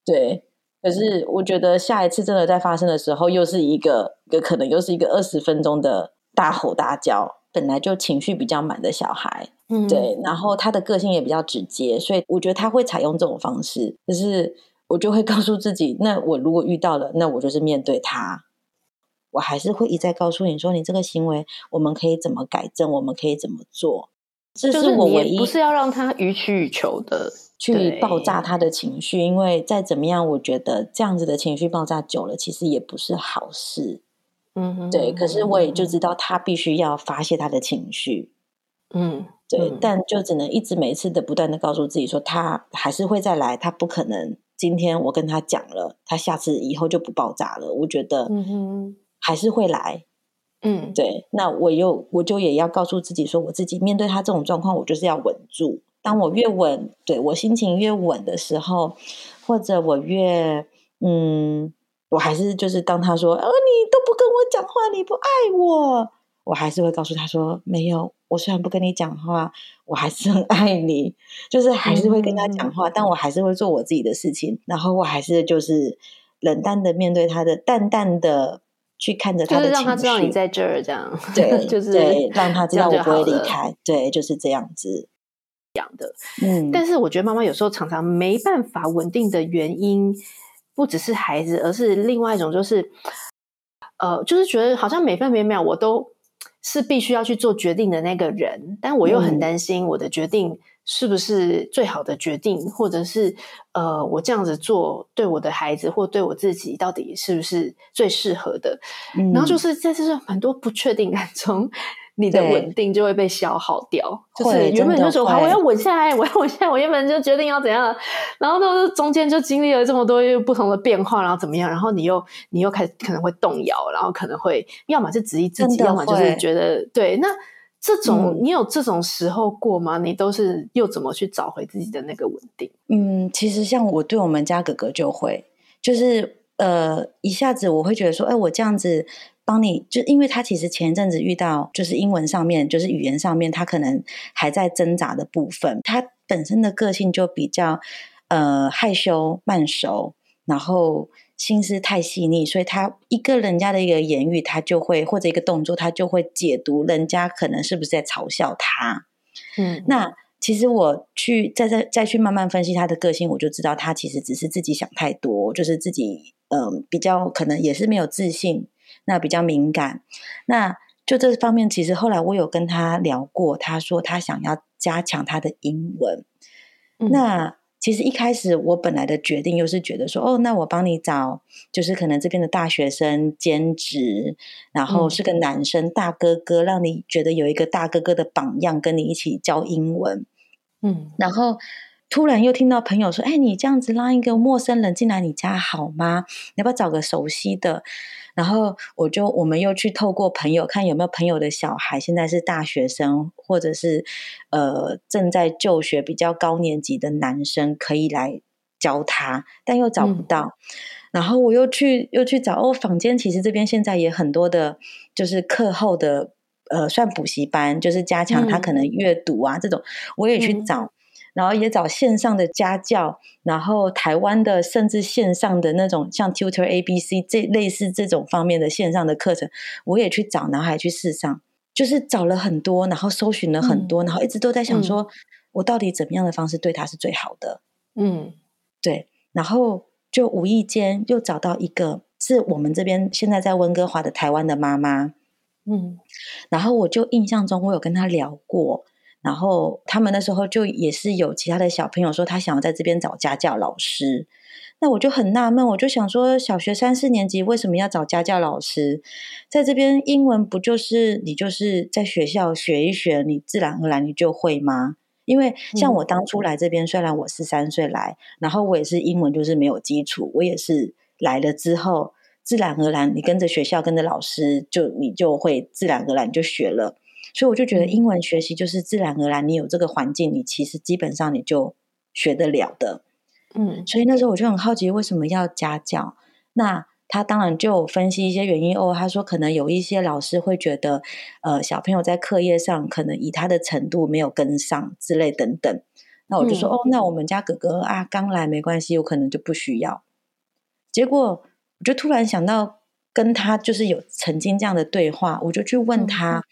C: 对。可是我觉得下一次真的在发生的时候，又是一个一个可能又是一个二十分钟的大吼大叫。本来就情绪比较满的小孩，嗯，对，然后他的个性也比较直接，所以我觉得他会采用这种方式。可是我就会告诉自己，那我如果遇到了，那我就是面对他，我还是会一再告诉你说，你这个行为我们可以怎么改正，我们可以怎么做。这是我唯一
B: 不是要让他予取予求的。
C: 去爆炸他的情绪，因为再怎么样，我觉得这样子的情绪爆炸久了，其实也不是好事。嗯哼，对。可是我也就知道他必须要发泄他的情绪。嗯，对。但就只能一直每次的不断的告诉自己说，他还是会再来，他不可能今天我跟他讲了，他下次以后就不爆炸了。我觉得，嗯哼，还是会来。嗯，对。那我又我就也要告诉自己说，我自己面对他这种状况，我就是要稳住。当我越稳，对，我心情越稳的时候，或者我越嗯，我还是就是当他说，呃，你都不跟我讲话，你不爱我，我还是会告诉他说，没有，我虽然不跟你讲话，我还是很爱你，就是还是会跟他讲话，嗯、但我还是会做我自己的事情，然后我还是就是冷淡的面对他的，淡淡的去看着他的情绪，
B: 就是让他知道你在这儿，这样，
C: 对，
B: 就是
C: 对，让他知道我不会离开，对，就是这样子。
B: 讲的，嗯，但是我觉得妈妈有时候常常没办法稳定的原因，不只是孩子，而是另外一种，就是，呃，就是觉得好像每分每秒我都是必须要去做决定的那个人，但我又很担心我的决定是不是最好的决定，嗯、或者是呃，我这样子做对我的孩子或对我自己到底是不是最适合的？嗯、然后就是在这种很多不确定感中。你的稳定就会被消耗掉，就是原本就说好，我要稳下来，我要稳下来，我原本就决定要怎样，然后都是中间就经历了这么多不同的变化，然后怎么样，然后你又你又开始可能会动摇，然后可能会要么是质疑自己，要么就是觉得对。那这种、嗯、你有这种时候过吗？你都是又怎么去找回自己的那个稳定？
C: 嗯，其实像我对我们家哥哥就会，就是呃，一下子我会觉得说，哎，我这样子。帮你就因为他其实前一阵子遇到就是英文上面就是语言上面他可能还在挣扎的部分，他本身的个性就比较呃害羞慢熟，然后心思太细腻，所以他一个人家的一个言语他就会或者一个动作他就会解读人家可能是不是在嘲笑他。嗯，那其实我去再再再去慢慢分析他的个性，我就知道他其实只是自己想太多，就是自己嗯、呃、比较可能也是没有自信。那比较敏感，那就这方面，其实后来我有跟他聊过，他说他想要加强他的英文。嗯、那其实一开始我本来的决定又是觉得说，哦，那我帮你找，就是可能这边的大学生兼职，然后是个男生大哥哥，让你觉得有一个大哥哥的榜样，跟你一起教英文。嗯，然后突然又听到朋友说：“哎，你这样子让一个陌生人进来你家好吗？你要不要找个熟悉的？”然后我就我们又去透过朋友看有没有朋友的小孩现在是大学生，或者是呃正在就学比较高年级的男生可以来教他，但又找不到。嗯、然后我又去又去找哦，坊间其实这边现在也很多的，就是课后的呃算补习班，就是加强他可能阅读啊、嗯、这种，我也去找。嗯然后也找线上的家教，然后台湾的甚至线上的那种像 Tutor ABC 这类似这种方面的线上的课程，我也去找，然后还去试上，就是找了很多，然后搜寻了很多，嗯、然后一直都在想说，嗯、我到底怎么样的方式对他是最好的？嗯，对，然后就无意间又找到一个是我们这边现在在温哥华的台湾的妈妈，嗯，然后我就印象中我有跟他聊过。然后他们那时候就也是有其他的小朋友说他想要在这边找家教老师，那我就很纳闷，我就想说小学三四年级为什么要找家教老师？在这边英文不就是你就是在学校学一学，你自然而然你就会吗？因为像我当初来这边，虽然我是三岁来，然后我也是英文就是没有基础，我也是来了之后自然而然你跟着学校跟着老师就你就会自然而然就学了。所以我就觉得英文学习就是自然而然，你有这个环境，你其实基本上你就学得了的。嗯，所以那时候我就很好奇为什么要家教。那他当然就分析一些原因哦。他说可能有一些老师会觉得，呃，小朋友在课业上可能以他的程度没有跟上之类等等。那我就说、嗯、哦，那我们家哥哥啊刚来没关系，有可能就不需要。结果我就突然想到跟他就是有曾经这样的对话，我就去问他。嗯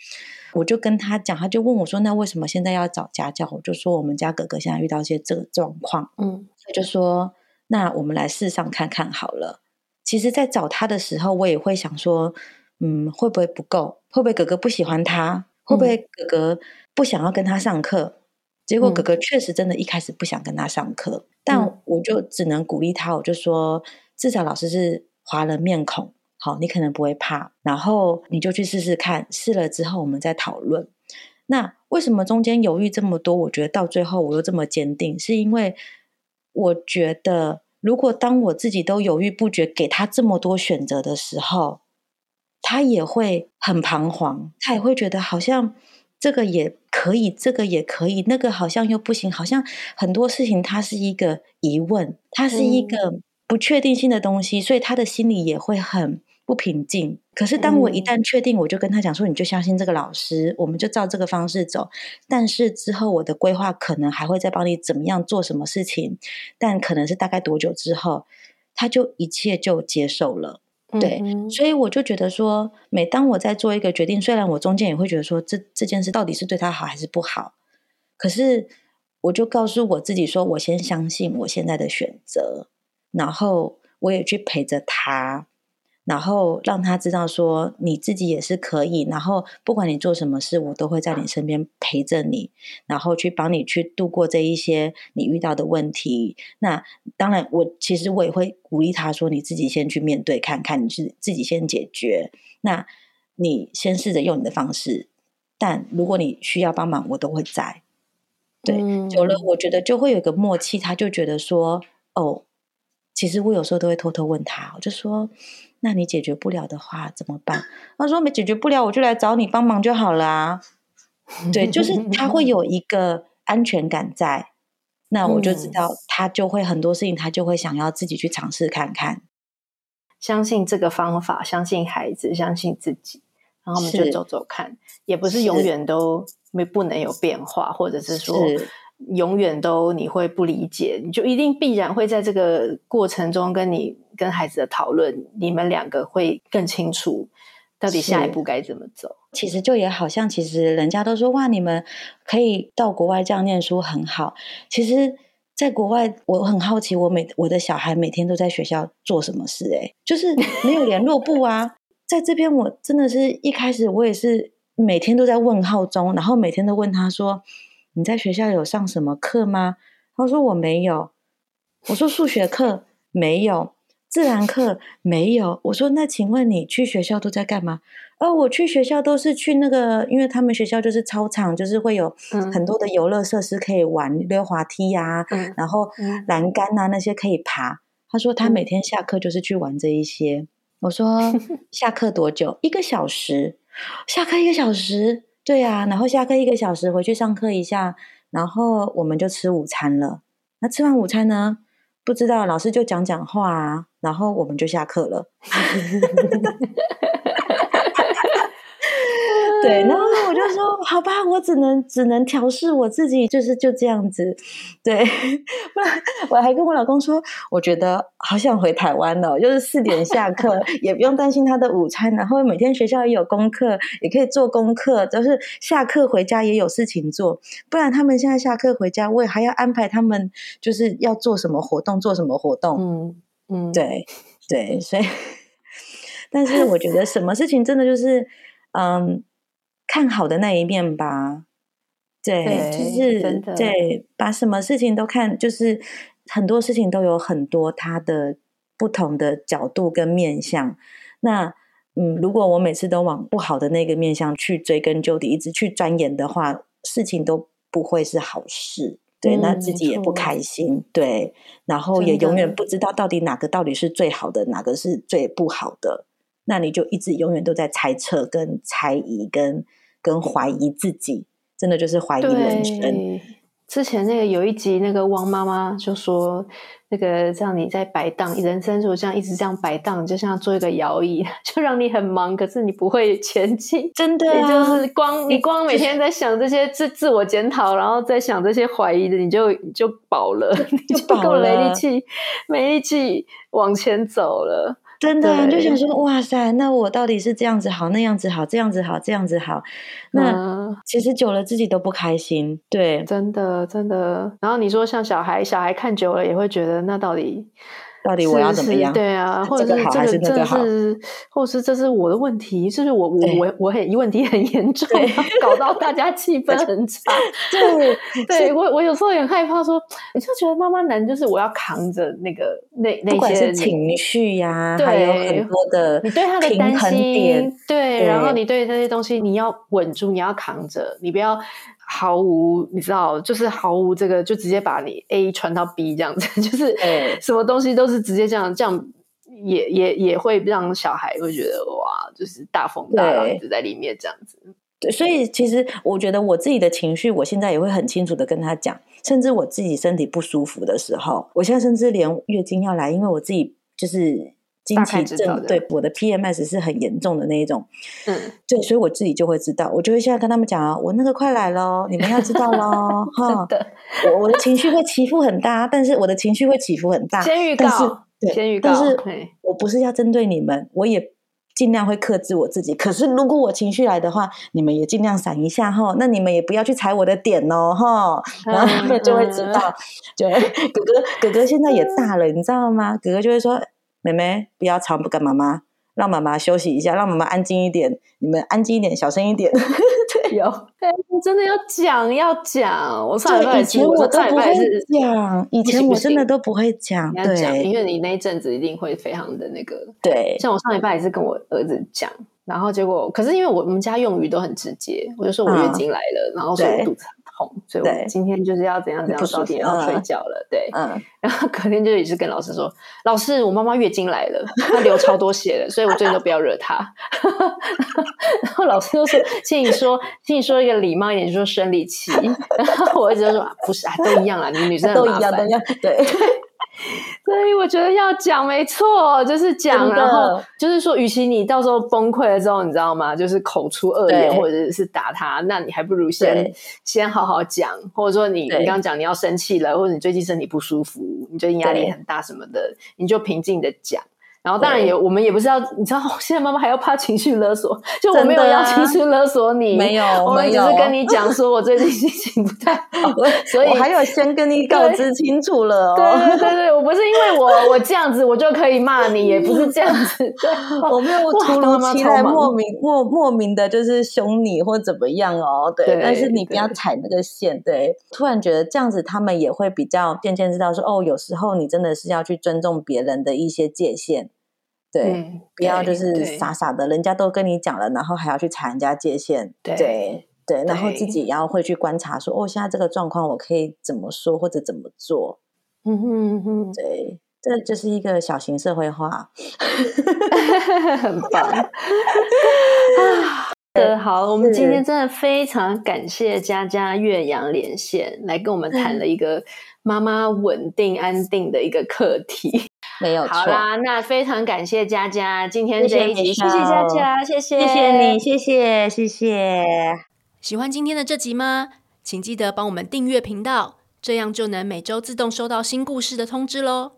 C: 我就跟他讲，他就问我说：“那为什么现在要找家教？”我就说：“我们家哥哥现在遇到一些这个状况。”嗯，他就说：“那我们来试上看看好了。”其实，在找他的时候，我也会想说：“嗯，会不会不够？会不会哥哥不喜欢他？会不会哥哥不想要跟他上课？”嗯，结果哥哥确实真的一开始不想跟他上课，嗯，但我就只能鼓励他，我就说：“至少老师是华人面孔。”好，你可能不会怕，然后你就去试试看，试了之后我们再讨论。那为什么中间犹豫这么多？我觉得到最后我又这么坚定，是因为我觉得，如果当我自己都犹豫不决，给他这么多选择的时候，他也会很彷徨，他也会觉得好像这个也可以，这个也可以，那个好像又不行，好像很多事情它是一个疑问，它是一个不确定性的东西，所以他的心里也会很。不平静。可是当我一旦确定，我就跟他讲说：“你就相信这个老师，我们就照这个方式走。但是之后我的规划可能还会再帮你怎么样做什么事情，但可能是大概多久之后，他就一切就接受了。对，所以我就觉得说，每当我在做一个决定，虽然我中间也会觉得说，这这件事到底是对他好还是不好，可是我就告诉我自己说，我先相信我现在的选择，然后我也去陪着他。”然后让他知道说你自己也是可以，然后不管你做什么事，我都会在你身边陪着你，然后去帮你去度过这一些你遇到的问题。那当然，我其实我也会鼓励他说，你自己先去面对看看，你是自己先解决。那你先试着用你的方式，但如果你需要帮忙，我都会在。对，久了我觉得就会有一个默契，他就觉得说，哦，其实我有时候都会偷偷问他，我就说。那你解决不了的话怎么办？他说没解决不了，我就来找你帮忙就好了啊。对，就是他会有一个安全感在，那我就知道他就会很多事情，他就会想要自己去尝试看看。
A: 相信这个方法，相信孩子，相信自己，然后我们就走走看，也不是永远都没不能有变化，或者是说。永远都你会不理解，你就一定必然会在这个过程中跟你跟孩子的讨论，你们两个会更清楚到底下一步该怎么走。
C: 其实就也好像，其实人家都说哇，你们可以到国外这样念书很好。其实，在国外我很好奇，我每我的小孩每天都在学校做什么事？哎，就是没有联络部啊。在这边，我真的是一开始我也是每天都在问号中，然后每天都问他说。你在学校有上什么课吗？他说我没有。我说数学课没有。自然课没有。我说那请问你去学校都在干嘛？哦，我去学校都是去那个，因为他们学校就是操场，就是会有很多的游乐设施可以玩，溜滑梯呀、啊，嗯、然后栏杆啊那些可以爬。他说他每天下课就是去玩这一些。我说下课多久？一个小时。下课一个小时，对啊，然后下课一个小时回去上课一下，然后我们就吃午餐了。那吃完午餐呢？不知道老师就讲讲话啊，然后我们就下课了。对，然后我就说好吧，我只能只能调试我自己，就是就这样子。对，不然我还跟我老公说，我觉得好想回台湾哦，就是四点下课，也不用担心他的午餐，然后每天学校也有功课，也可以做功课，就是下课回家也有事情做。不然他们现在下课回家，我也还要安排他们就是要做什么活动，做什么活动。嗯嗯，对对，所以，但是我觉得什么事情真的就是。嗯，看好的那一面吧，对，对就是对，把什么事情都看，就是很多事情都有很多它的不同的角度跟面向。那嗯，如果我每次都往不好的那个面向去追根究底，一直去钻研的话，事情都不会是好事。对，嗯、那自己也不开心。错对，然后也永远不知道到底哪个到底是最好的，哪个是最不好的。那你就一直永远都在猜测、跟猜疑、跟跟怀疑自己，真的就是怀疑人生。
B: 之前那个有一集，那个汪妈妈就说，那个像你在摆荡，人生如果这样一直这样摆荡，就像做一个摇椅，就让你很忙，可是你不会前进。
C: 真的、啊，
B: 你就是光你光每天在想这些自自我检讨，然后在想这些怀疑的，你就你就饱了，你就够没力气，没力气往前走了。
C: 真的，你就想说，哇塞，那我到底是这样子好，那样子好，这样子好，这样子好，那其实久了自己都不开心，对，
B: 真的真的。然后你说像小孩，小孩看久了也会觉得，那到底。
C: 到底我要怎么样？
B: 对啊，或者是这个，这是那个好，或者是这是我的问题，就是我我我我很问题很严重，搞到大家气氛很差。对，对我我有时候也很害怕，说你就觉得妈妈难，就是我要扛着那个那那些
C: 情绪呀，还有很多的
B: 你对他的担心，对，然后你对这些东西你要稳住，你要扛着，你不要。毫无，你知道，就是毫无这个，就直接把你 A 传到 B 这样子，就是什么东西都是直接这样，这样也也也会让小孩会觉得哇，就是大风大浪一直在里面这样子。
C: 对，所以其实我觉得我自己的情绪，我现在也会很清楚的跟他讲，甚至我自己身体不舒服的时候，我现在甚至连月经要来，因为我自己就是。经期症，对，我的 PMS 是很严重的那一种，嗯，对，所以我自己就会知道，我就会现在跟他们讲啊，我那个快来咯，你们要知道咯。哈的，我我的情绪会起伏很大，但是我的情绪会起伏很大，
B: 先预告，对，先预告，
C: 但是我不是要针对你们，我也尽量会克制我自己。可是如果我情绪来的话，你们也尽量闪一下哈，那你们也不要去踩我的点哦，哈，然后他们就会知道，对，哥哥哥哥现在也大了，你知道吗？哥哥就会说。妹妹，不要吵，不跟妈妈，让妈妈休息一下，让妈妈安静一点。你们安静一点，小声一点。
B: 对，有，对，真的要讲，要讲。我上礼拜
C: 以前我都不会讲，以前我真的都不会讲。对，
B: 因为你那一阵子一定会非常的那个。
C: 对，
B: 像我上礼拜也是跟我儿子讲，然后结果，可是因为我们家用语都很直接，我就说我月经来了，然后说我肚子很痛。所以我今天就是要怎样怎样，早点要睡觉了。对，嗯，然后隔天就也是跟老师说，老师，我妈妈月经来了，她流超多血了，所以我最近都不要惹她。然后老师就说，请你说，请你说一个礼貌一点，就说生理期。然后我一直就说，不是啊，都一样啦，你们女生
C: 都一样，都一样，对。
B: 所以我觉得要讲没错，就是讲，然后就是说，与其你到时候崩溃了之后，你知道吗？就是口出恶言或者是打他，那你还不如先先好好讲，或者说你你刚刚讲你要生气了，或者你最近身体不舒服，你最近压力很大什么的，你就平静的讲。然后当然也，我们也不是要，你知道，现在妈妈还要怕情绪勒索，就我没有要情绪勒索你，
C: 没有，
B: 我们只是跟你讲说我最近心情不太 好，所以
C: 我还有先跟你告知清楚了哦。
B: 对对对，我不是因为我我这样子我就可以骂你，也不是这样子，对，
C: 我没有突如其来莫名莫莫名的就是凶你或怎么样哦，对，对但是你不要踩那个线，对，对。突然觉得这样子他们也会比较渐渐知道说，哦，有时候你真的是要去尊重别人的一些界限。对，嗯、不要就是傻傻的，人家都跟你讲了，然后还要去踩人家界限。对对，然后自己也要会去观察说，说哦，现在这个状况，我可以怎么说或者怎么做？嗯哼嗯哼，对，这就是一个小型社会化，
B: 很棒。啊好，我们今天真的非常感谢佳佳岳阳连线来跟我们谈了 一个妈妈稳定安定的一个课题。
C: 没有错，
B: 好啦，那非常感谢佳佳今天这一集，谢谢，佳佳，谢谢，
C: 谢谢你，谢谢，谢谢。
A: 喜欢今天的这集吗？请记得帮我们订阅频道，这样就能每周自动收到新故事的通知喽。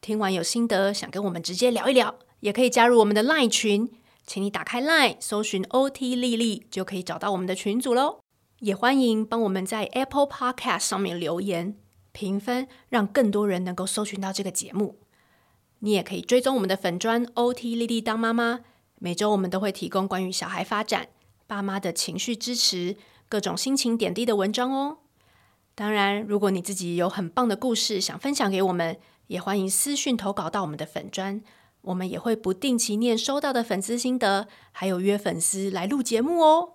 A: 听完有心得，想跟我们直接聊一聊，也可以加入我们的 LINE 群，请你打开 LINE 搜寻 OT 丽丽，就可以找到我们的群组喽。也欢迎帮我们在 Apple Podcast 上面留言评分，让更多人能够搜寻到这个节目。你也可以追踪我们的粉专 OT 丽丽当妈妈，每周我们都会提供关于小孩发展、爸妈的情绪支持、各种心情点滴的文章哦。当然，如果你自己有很棒的故事想分享给我们，也欢迎私讯投稿到我们的粉专，我们也会不定期念收到的粉丝心得，还有约粉丝来录节目哦。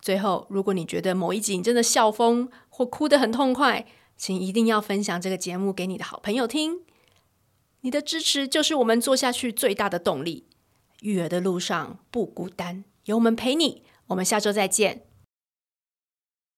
A: 最后，如果你觉得某一集你真的笑疯或哭得很痛快，请一定要分享这个节目给你的好朋友听。你的支持就是我们做下去最大的动力。育儿的路上不孤单，有我们陪你。我们下周再见，